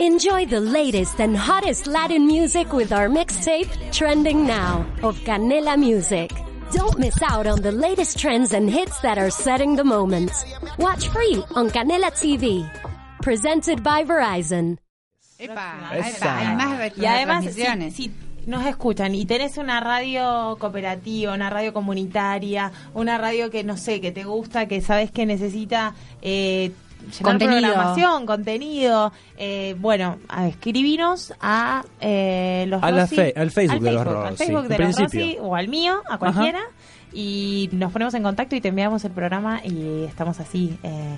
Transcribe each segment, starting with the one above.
Enjoy the latest and hottest Latin music with our mixtape, Trending Now, of Canela Music. Don't miss out on the latest trends and hits that are setting the moment. Watch free on Canela TV. Presented by Verizon. Epa, Esa. epa, hay más Y además, si, si nos escuchan y tenés una radio cooperativa, una radio comunitaria, una radio que no sé, que te gusta, que sabes que necesita eh, llenar Contenido. programación, contenido, eh, bueno, a escribinos a eh, los A la Rossi- fe- al Facebook de los Al Rossi, Facebook en de los. Rossi o al mío, a cualquiera. Y nos ponemos en contacto y te enviamos el programa y estamos así eh,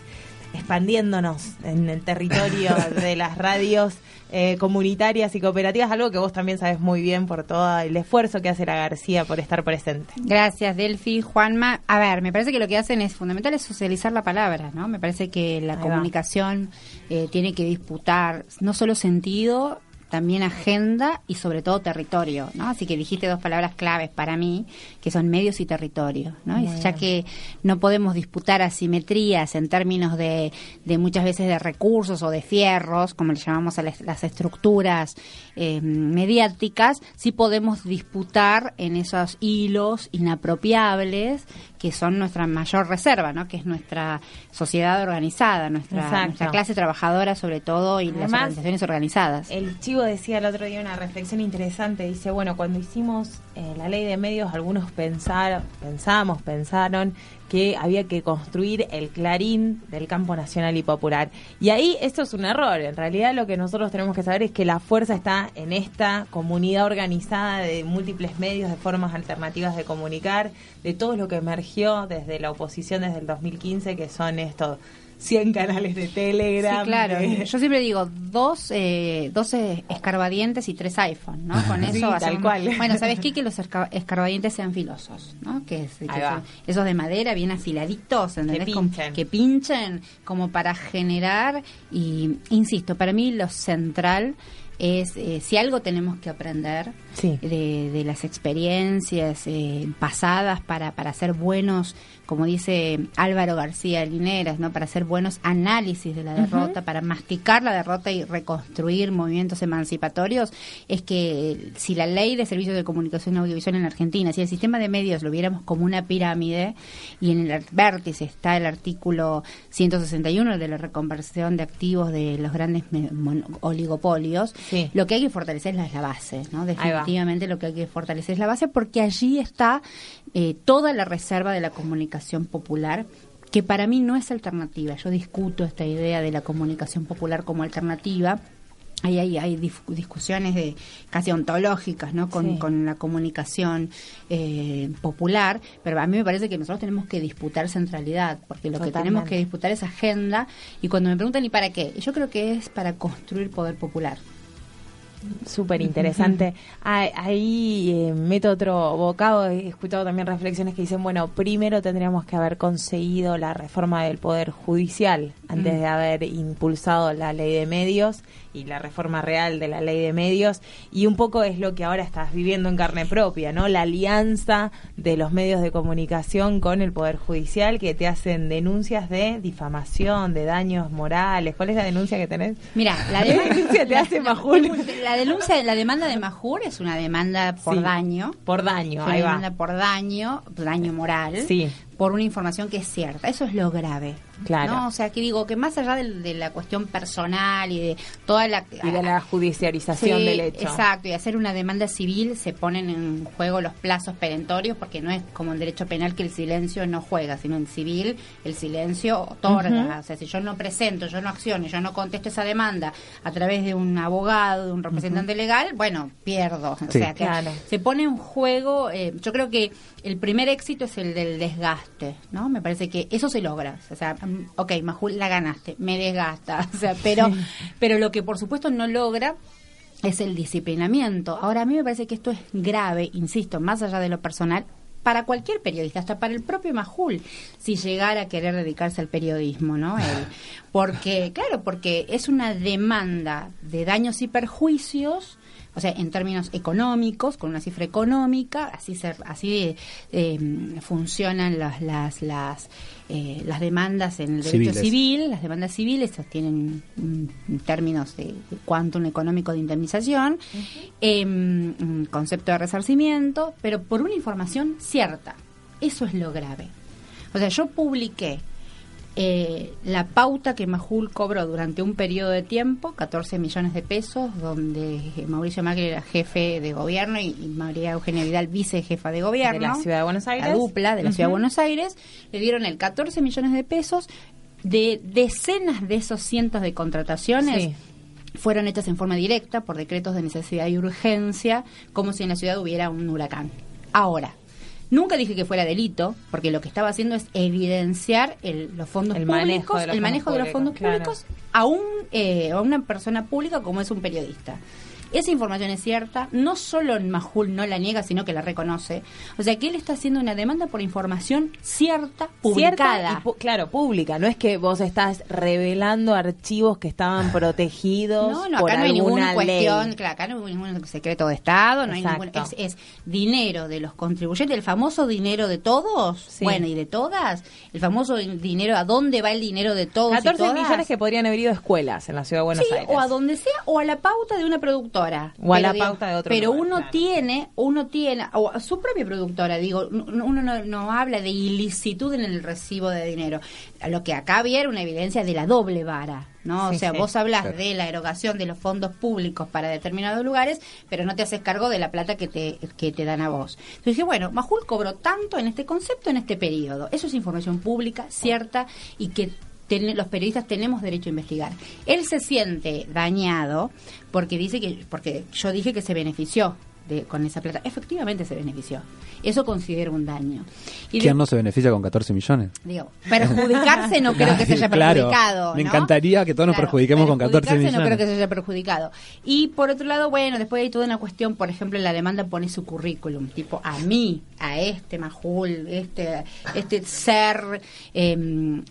expandiéndonos en el territorio de las radios eh, comunitarias y cooperativas, algo que vos también sabes muy bien por todo el esfuerzo que hace la García por estar presente. Gracias, Delphi, Juanma. A ver, me parece que lo que hacen es fundamental es socializar la palabra, ¿no? Me parece que la Ahí comunicación eh, tiene que disputar no solo sentido, también agenda y sobre todo territorio, ¿no? Así que dijiste dos palabras claves para mí, que son medios y territorio, ¿no? Y ya que no podemos disputar asimetrías en términos de, de muchas veces de recursos o de fierros, como le llamamos a las, las estructuras eh, mediáticas, sí podemos disputar en esos hilos inapropiables que son nuestra mayor reserva, ¿no? Que es nuestra sociedad organizada, nuestra, clase trabajadora sobre todo y las organizaciones organizadas. El chivo decía el otro día una reflexión interesante. Dice, bueno, cuando hicimos eh, la ley de medios, algunos pensaron, pensamos, pensaron que había que construir el clarín del campo nacional y popular. Y ahí esto es un error. En realidad lo que nosotros tenemos que saber es que la fuerza está en esta comunidad organizada de múltiples medios, de formas alternativas de comunicar, de todo lo que emergió desde la oposición desde el 2015, que son estos 100 canales de Telegram. Sí, claro. de- Yo siempre digo dos, eh, dos escarbadientes y tres iPhone, ¿no? Con eso Sí, tal cual. Bueno, ¿sabes qué? Que los esca- escarbadientes sean filosos, ¿no? Que, es- que esos de madera bien afiladitos, ¿entendés? Que Como- pinchen. que pinchen como para generar y, insisto, para mí lo central es eh, si algo tenemos que aprender Sí. de, de las experiencias eh, pasadas para, para hacer buenos, como dice Álvaro García Lineras, ¿no? para hacer buenos análisis de la derrota, para masticar la derrota y reconstruir movimientos emancipatorios, es que si la ley de servicios de comunicación audiovisual en Argentina, si el sistema de medios lo viéramos como una pirámide y en el vértice está el artículo 161 de la reconversión de activos de los grandes oligopolios, Sí. lo que hay que fortalecer es la base, ¿no? va. Definitivamente lo que hay que fortalecer es la base porque allí está eh, toda la reserva de la comunicación popular que para mí no es alternativa. Yo discuto esta idea de la comunicación popular como alternativa. Hay, hay dif- discusiones de casi ontológicas ¿no? con, Sí. con la comunicación eh, popular, pero a mí me parece que nosotros tenemos que disputar centralidad, porque lo que tenemos que disputar es agenda, y cuando me preguntan ¿y para qué? Yo creo que es para construir poder popular. Súper interesante. Ah, Ahí eh, meto otro bocado. He escuchado también reflexiones que dicen, bueno, primero tendríamos que haber conseguido la reforma del Poder Judicial antes de haber impulsado la ley de medios y la reforma real de la ley de medios. Y un poco es lo que ahora estás viviendo en carne propia, ¿no? La alianza de los medios de comunicación con el Poder Judicial que te hacen denuncias de difamación, de daños morales. ¿Cuál es la denuncia que tenés? Mira, la ¿Qué demanda, denuncia te hace Majul? La denuncia, la demanda de Majur es una demanda por Sí, daño. Por daño, ahí va. demanda por daño, daño moral. Sí. Por una información que es cierta. Eso es lo grave. Claro. ¿no? O sea, que digo que más allá de, la cuestión personal y de toda la. Y de la judicialización Sí, del hecho. Exacto, y hacer una demanda civil se ponen en juego los plazos perentorios porque no es como en derecho penal que el silencio no juega, sino en civil el silencio otorga. O sea, si yo no presento, yo no acciono, yo no contesto esa demanda a través de un abogado, de un representante legal, bueno, pierdo. O sea, que Claro. se pone en juego, eh, yo creo que el primer éxito es el del desgaste, ¿no? Me parece que eso se logra. O sea, ok, Majul, la ganaste, me desgasta. O sea, pero, pero lo que por supuesto no logra es el disciplinamiento. Ahora, a mí me parece que esto es grave, insisto, más allá de lo personal, para cualquier periodista, hasta para el propio Majul, si llegara a querer dedicarse al periodismo, ¿no? Él. Porque, claro, porque es una demanda de daños y perjuicios o sea, en términos económicos, con una cifra económica, así se, así eh, funcionan las las las, eh, las demandas en el derecho Civiles. civil, las demandas civiles tienen mm, términos de, de cuántum económico de indemnización, eh, un concepto de resarcimiento, pero por una información cierta. Eso es lo grave. O sea, yo publiqué eh, la pauta que Majul cobró durante un periodo de tiempo, 14 millones de pesos, donde Mauricio Macri era jefe de gobierno y, y María Eugenia Vidal vicejefa de gobierno. De la Ciudad de Buenos Aires. La dupla de la Ciudad de. Buenos Aires. Le dieron el 14 millones de pesos de decenas de esos cientos de contrataciones. Sí. Fueron hechas en forma directa por decretos de necesidad y urgencia, como si en la ciudad hubiera un huracán. Ahora, Nunca dije que fuera delito, porque lo que estaba haciendo es evidenciar el- los fondos El públicos, manejo los el manejo de los fondos públicos, claro. públicos a, un, eh, a una persona pública como es un periodista. Esa información es cierta, no solo Majul no la niega, sino que la reconoce. O sea que él está haciendo una demanda por información cierta, publicada. Cierta y pu- claro, pública. No es que vos estás revelando archivos que estaban protegidos No, no, por acá no hay ninguna ley. cuestión, claro, acá no hay ningún secreto de Estado, no hay ningún, es, es dinero de los contribuyentes, el famoso dinero de todos, Sí. bueno, y de todas, el famoso dinero, ¿a dónde va el dinero de todos? y 14 todas? millones que podrían haber ido a escuelas en la ciudad de Buenos sí, Aires. o a donde sea, o a la pauta de una productora. O a la digo, pauta de otro Pero lugar, uno claro. tiene, uno tiene, o a su propia productora, digo, uno no, no habla de ilicitud en el recibo de dinero. Lo que acá había era una evidencia de la doble vara. ¿no? Sí, o sea, sí. vos hablas Claro. de la erogación de los fondos públicos para determinados lugares, pero no te haces cargo de la plata que te, que te dan a vos. Entonces dije, bueno, Majul cobró tanto en este concepto en este periodo. Eso es información pública, cierta, y que ten- los periodistas tenemos derecho a investigar. Él se siente dañado porque dice que, porque yo dije que se benefició de, con esa plata. Efectivamente se benefició. Eso considero un daño. Y de- ¿Quién no se beneficia con 14 millones? Digo, perjudicarse no creo que se haya Claro, perjudicado. me ¿no? encantaría que todos nos perjudiquemos con 14 perjudicarse millones. no creo que se haya perjudicado. Y por otro lado, bueno, después hay toda una cuestión, por ejemplo, en la demanda pone su currículum, tipo a mí, a este Majul, este, este ser eh,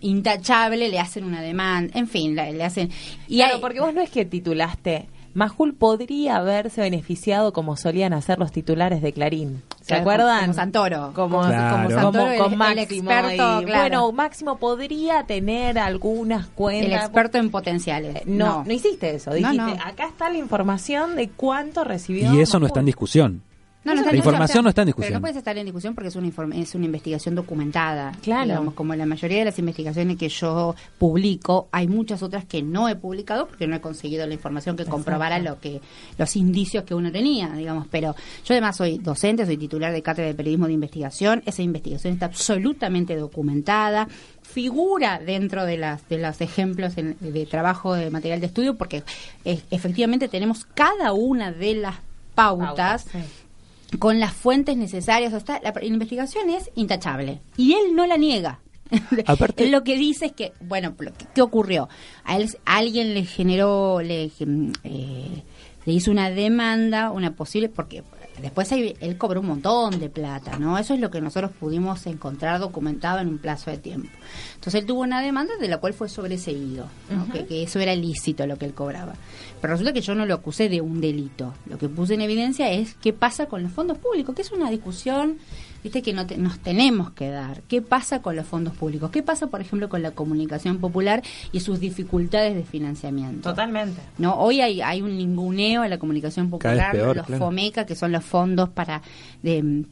intachable, le hacen una demanda, en fin, le, le hacen... Y claro, hay- porque vos no es que titulaste. Majul podría haberse beneficiado como solían hacer los titulares de Clarín. ¿Se Claro, acuerdan? como Santoro. Como, Claro. como, Santoro, el- con el Máximo. experto, y, claro. Bueno, Máximo podría tener algunas el cuentas. experto en potenciales. Eh, No, no, hiciste eso. Dijiste, no. acá está la información de cuánto recibió. Y eso no está en discusión. No, no La está en información discusión. no está en Pero discusión. no puedes estar en discusión porque es una, es una investigación documentada. Claro. Digamos, como la mayoría de las investigaciones que yo publico, hay muchas otras que no he publicado porque no he conseguido la información que comprobara lo que los indicios que uno tenía, digamos. Pero yo además soy docente, soy titular de cátedra de periodismo de investigación. Esa investigación está absolutamente documentada figura dentro de las de los ejemplos en- de trabajo de material de estudio porque eh, efectivamente tenemos cada una de las pautas Pautas, sí. Con las fuentes necesarias. O sea, la, la investigación es intachable y él no la niega. Aparte- Él lo que dice es que, bueno, ¿qué ocurrió? A él, a alguien le generó, le, eh, le hizo una demanda, una posible, porque después él cobró un montón de plata, ¿no? Eso es lo que nosotros pudimos encontrar documentado en un plazo de tiempo. Entonces él tuvo una demanda de la cual fue sobreseído, ¿no? que, que eso era ilícito lo que él cobraba. Pero resulta que yo no lo acusé de un delito. Lo que puse en evidencia es qué pasa con los fondos públicos, que es una discusión, viste, que no te- nos tenemos que dar. ¿Qué pasa con los fondos públicos? ¿Qué pasa, por ejemplo, con la comunicación popular y sus dificultades de financiamiento? Totalmente. No, hoy hay, hay un ninguneo a la comunicación popular, peor, los claro. FOMECA, que son los fondos para de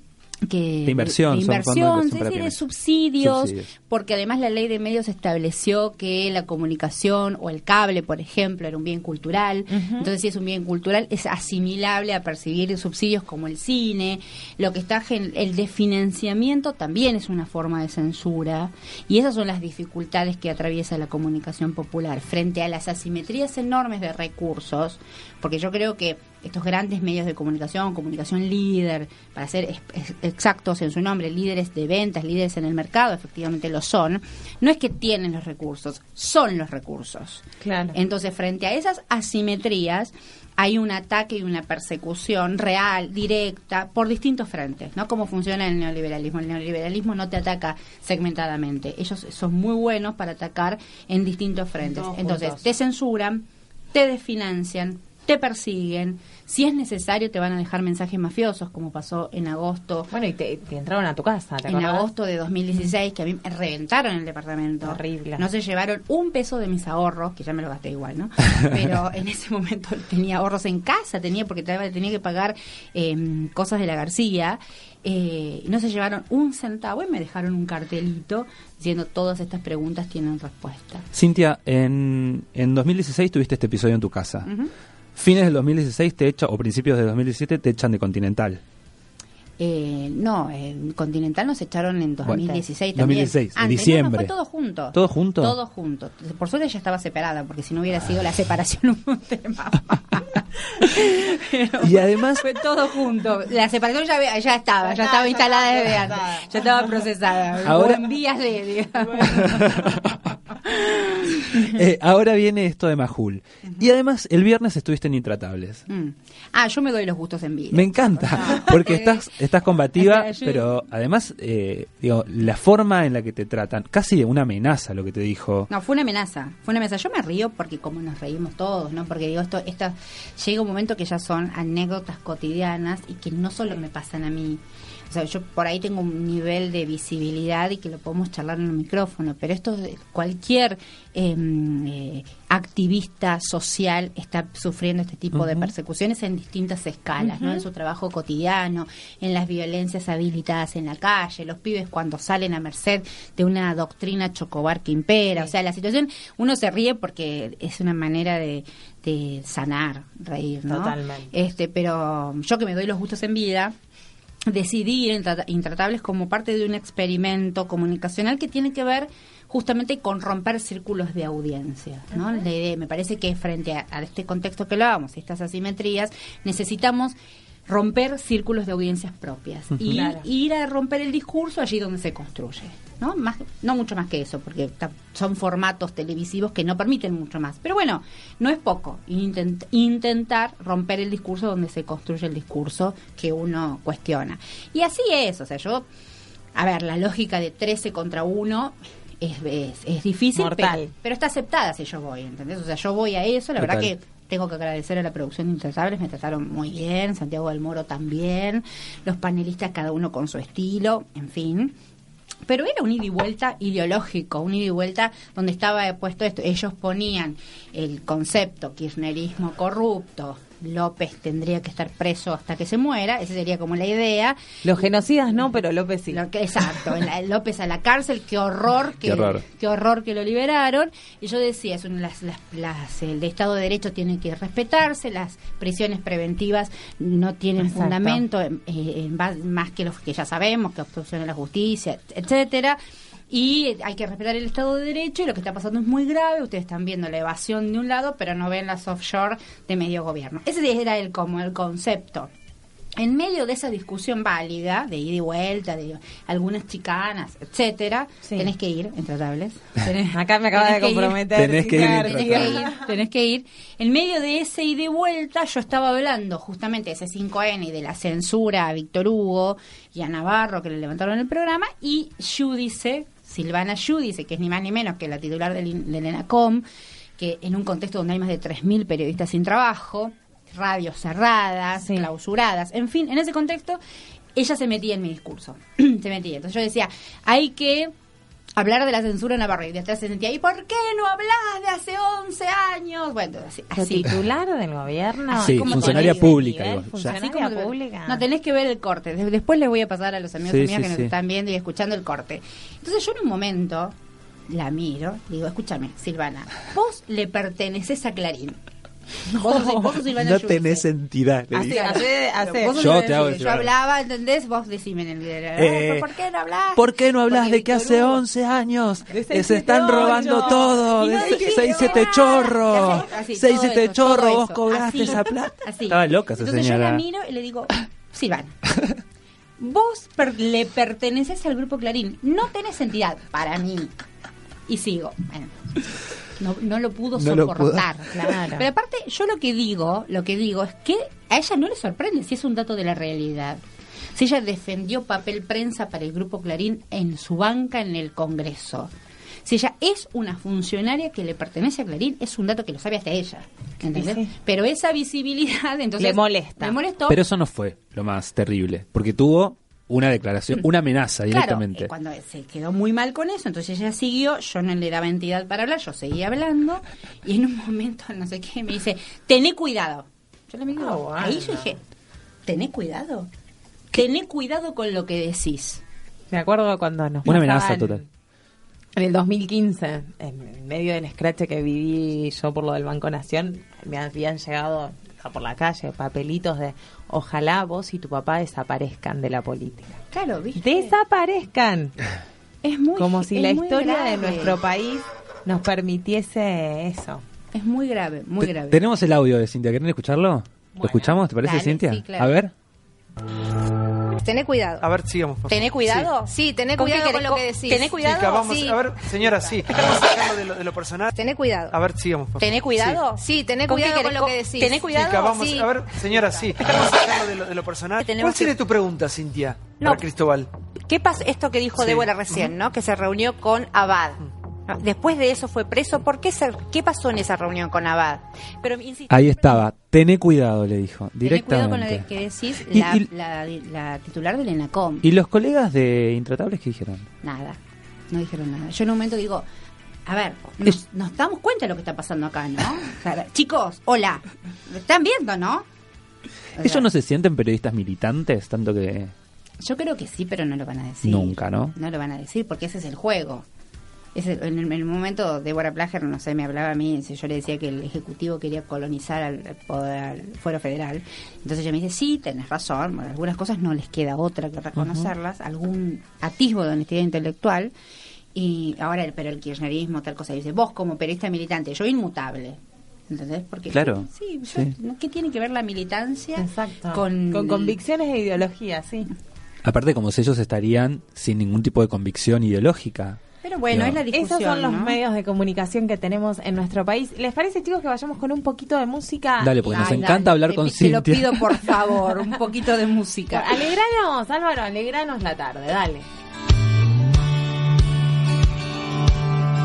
que De inversión, de, son inversión, sí, subsidios, Subsidios. porque además la ley de medios estableció que la comunicación o el cable, por ejemplo, era un bien cultural. Entonces, si es un bien cultural, es asimilable a percibir subsidios como el cine. Lo que está gen- el de financiamiento también es una forma de censura. Y esas son las dificultades que atraviesa la comunicación popular frente a las asimetrías enormes de recursos, porque yo creo que estos grandes medios de comunicación, comunicación líder, para ser exactos en su nombre, líderes de ventas, líderes en el mercado, efectivamente lo son, no es que tienen los recursos, son los recursos. Claro. Entonces, frente a esas asimetrías, hay un ataque y una persecución real, directa, por distintos frentes, ¿no? Cómo funciona el neoliberalismo. El neoliberalismo no te ataca segmentadamente. Ellos son muy buenos para atacar en distintos frentes. Entonces, te censuran, te desfinancian, te persiguen, si es necesario te van a dejar mensajes mafiosos, como pasó en agosto. Bueno, y te, entraron a tu casa, ¿te En agosto de 2016, que a mí me reventaron el departamento. Horrible. No se llevaron un peso de mis ahorros, que ya me lo gasté igual, ¿no? Pero en ese momento tenía ahorros en casa, tenía porque tenía que pagar em, cosas de la García. Eh, no se llevaron un centavo y me dejaron un cartelito diciendo todas estas preguntas tienen respuesta. Cintia, en, en 2016 tuviste este episodio en tu casa fines del 2016 te echan, o principios de 2017 te echan de Continental. Eh, no, en Continental nos echaron en 2016 también. 2016, en diciembre. fue todo junto. ¿Todo junto? Todo junto. Por suerte ya estaba separada, porque si no hubiera sido la separación un tema. y además... Fue todo junto. La separación ya, ya estaba, ya, estaba instalada desde antes. Ya estaba procesada. Ahora... En vías de... Eh, ahora viene esto de Majul. Y además, el viernes estuviste en Intratables. Mm. Ah, yo me doy los gustos en vida. Me encanta, ah, porque estás, estás combativa, pero además, eh, digo, la forma en la que te tratan, casi una amenaza lo que te dijo. No, fue una amenaza, fue una amenaza. Yo me río porque como nos reímos todos, ¿no? Porque digo, esto, esto llega un momento que ya son anécdotas cotidianas y que no solo me pasan a mí, o sea, yo por ahí tengo un nivel de visibilidad y que lo podemos charlar en el micrófono, pero esto cualquier em, eh, activista social está sufriendo este tipo de persecuciones en distintas escalas, ¿no? En su trabajo cotidiano, en las violencias habilitadas en la calle, los pibes cuando salen a merced de una doctrina chocobar que impera, o sea, la situación, uno se ríe porque es una manera de, de sanar, reír, ¿no? Totalmente. Este, pero yo que me doy los gustos en vida, decidí ir Intratables como parte de un experimento comunicacional que tiene que ver justamente con romper círculos de audiencia. ¿no? me parece que frente a, este contexto que lo hablábamos, estas asimetrías, necesitamos romper círculos de audiencias propias y ir a romper el discurso allí donde se construye. ¿no? Más, no mucho más que eso, porque son formatos televisivos que no permiten mucho más. Pero bueno, no es poco intentar romper el discurso donde se construye el discurso que uno cuestiona. Y así es, o sea, yo, a ver, la lógica de 13 contra 1 es, es, difícil, pero, pero, está aceptada si yo voy, ¿entendés? O sea, yo voy a eso, la verdad que tengo que agradecer a la producción de Intrasables, me trataron muy bien, Santiago del Moro también, los panelistas cada uno con su estilo, en fin. Pero era un ida y vuelta ideológico, un ida y vuelta donde estaba puesto esto. Ellos ponían el concepto kirchnerismo corrupto, López tendría que estar preso hasta que se muera, esa sería como la idea. Los genocidas no, pero López sí. exacto, López a la cárcel, qué horror que, qué horror. que lo liberaron. Y yo decía, es las, las, el Estado de Derecho tiene que respetarse, las prisiones preventivas no tienen fundamento en, más que los que ya sabemos, que obstrucción de la justicia, etcétera y hay que respetar el Estado de Derecho y lo que está pasando es muy grave. Ustedes están viendo la evasión de un lado, pero no ven las offshore de medio gobierno. Ese era el como el concepto. En medio de esa discusión válida, de ida y vuelta, de algunas chicanas, etcétera, tenés que ir, intratables. Acá me acaba de comprometer. Tenés que, ir, tenés que ir. En medio de ese ida y vuelta, yo estaba hablando justamente de ese 5N y de la censura a Víctor Hugo y a Navarro que le levantaron el programa, y dice Silvana Yu dice que es ni más ni menos que la titular del, del ENACOM, que en un contexto donde hay más de 3.000 periodistas sin trabajo, radios cerradas, clausuradas, en fin, en ese contexto, ella se metía en mi discurso. se metía. Entonces yo decía, hay que hablar de la censura en Navarra y de atrás se sentía, ¿y por qué no hablas de hace 11 años? Bueno, así. así. titular del gobierno? Sí, funcionaria pública. funcionaria pública. No, tenés que ver el corte. Después les voy a pasar a los amigos y amigas que nos están viendo y escuchando el corte. Entonces yo en un momento la miro, digo, escúchame, Silvana, vos le perteneces a Clarín. No tenés entidad. yo te hago Yo hablaba, ¿entendés? Vos decime en el video. Eh, ¿Por qué no hablas? ¿Por qué no hablas de que hace 11 años se están robando todo? De 6-7 chorro. 6-7 chorro, vos cobraste esa plata. Estaba loca esa Entonces yo la miro y le digo, Silvana, vos le perteneces al grupo Clarín. No tenés entidad para mí. Y sigo. Bueno no, no lo pudo soportar. Claro. Pero aparte, yo lo que digo, lo que digo es que a ella no le sorprende si es un dato de la realidad. Si ella defendió papel prensa para el grupo Clarín en su banca en el Congreso Si ella es una funcionaria que le pertenece a Clarín, es un dato que lo sabe hasta ella. ¿Entendés? Pero esa visibilidad, entonces. Le molesta. Molestó. Pero eso no fue lo más terrible, porque tuvo una declaración, una amenaza directamente. Claro, cuando se quedó muy mal con eso, entonces ella siguió, yo no le daba entidad para hablar, yo seguía hablando, y en un momento, no sé qué, me dice, tené cuidado. Yo le digo, ah, ahí yo dije, tené cuidado. Tené cuidado con lo que decís. Me acuerdo cuando nos Una amenaza total. En el 2015, en medio del scratch que viví yo por lo del Banco Nación, me habían llegado por la calle papelitos de ojalá vos y tu papá desaparezcan de la política. Claro, ¿viste? Desaparezcan. Es muy Como si la historia de nuestro país nos permitiese eso. Es muy grave, muy grave. Tenemos el audio de Cintia, ¿quieren escucharlo? ¿Lo escuchamos? ¿Te parece, Cintia? A ver. Tené cuidado. A ver, sigamos. Por ¿Tené cuidado? Sí, tené cuidado con lo que decís. ¿Tené cuidado? Sí, A ver, señora, sí. Vamos a de lo, de lo personal. Tené cuidado. A ver, sigamos. Por ¿Tené cuidado? Sí, tené cuidado con lo que decís. ¿Tené cuidado? Vamos, a ver, señora, sí. Vamos a de lo, de lo personal. ¿Cuál sería tu pregunta, Cintia, no. para Cristóbal? ¿Qué pasa? Esto que dijo Débora recién, ¿no? Que se reunió con Abad. Después de eso fue preso. ¿Por qué, qué pasó en esa reunión con Abad? Pero, Ahí estaba. Tené cuidado, le dijo. Directamente. Tené cuidado con lo que decís la, la, titular del ENACOM. ¿Y los colegas de Intratables qué dijeron? Nada. No dijeron nada. Yo en un momento digo, a ver, nos, damos cuenta de lo que está pasando acá, ¿no? chicos, hola. están viendo, no? ¿Ellos no se sienten periodistas militantes? Tanto que. Yo creo que sí, pero no lo van a decir. Nunca, ¿no? No lo van a decir porque ese es el juego en, el, momento Débora Plager, no sé, me hablaba a mí, yo le decía que el Ejecutivo quería colonizar al, poder, Fuero Federal. Entonces ella me dice, sí, tenés razón, algunas cosas no les queda otra que reconocerlas, algún atisbo de honestidad intelectual. Y ahora, pero el kirchnerismo, tal cosa, dice, vos como periodista militante, yo inmutable. ¿Entendés? Porque claro, sí, ¿qué tiene que ver la militancia con, con convicciones e ideologías? Sí. Aparte, como si ellos estarían sin ningún tipo de convicción ideológica. Pero bueno, es la discusión. Esos son los medios de comunicación que tenemos en nuestro país. ¿Les parece, chicos, que vayamos con un poquito de música? Dale, porque nos encanta hablar con Cintia. Te lo pido, por favor, un poquito de música. alegranos, Álvaro, alegranos la tarde, dale.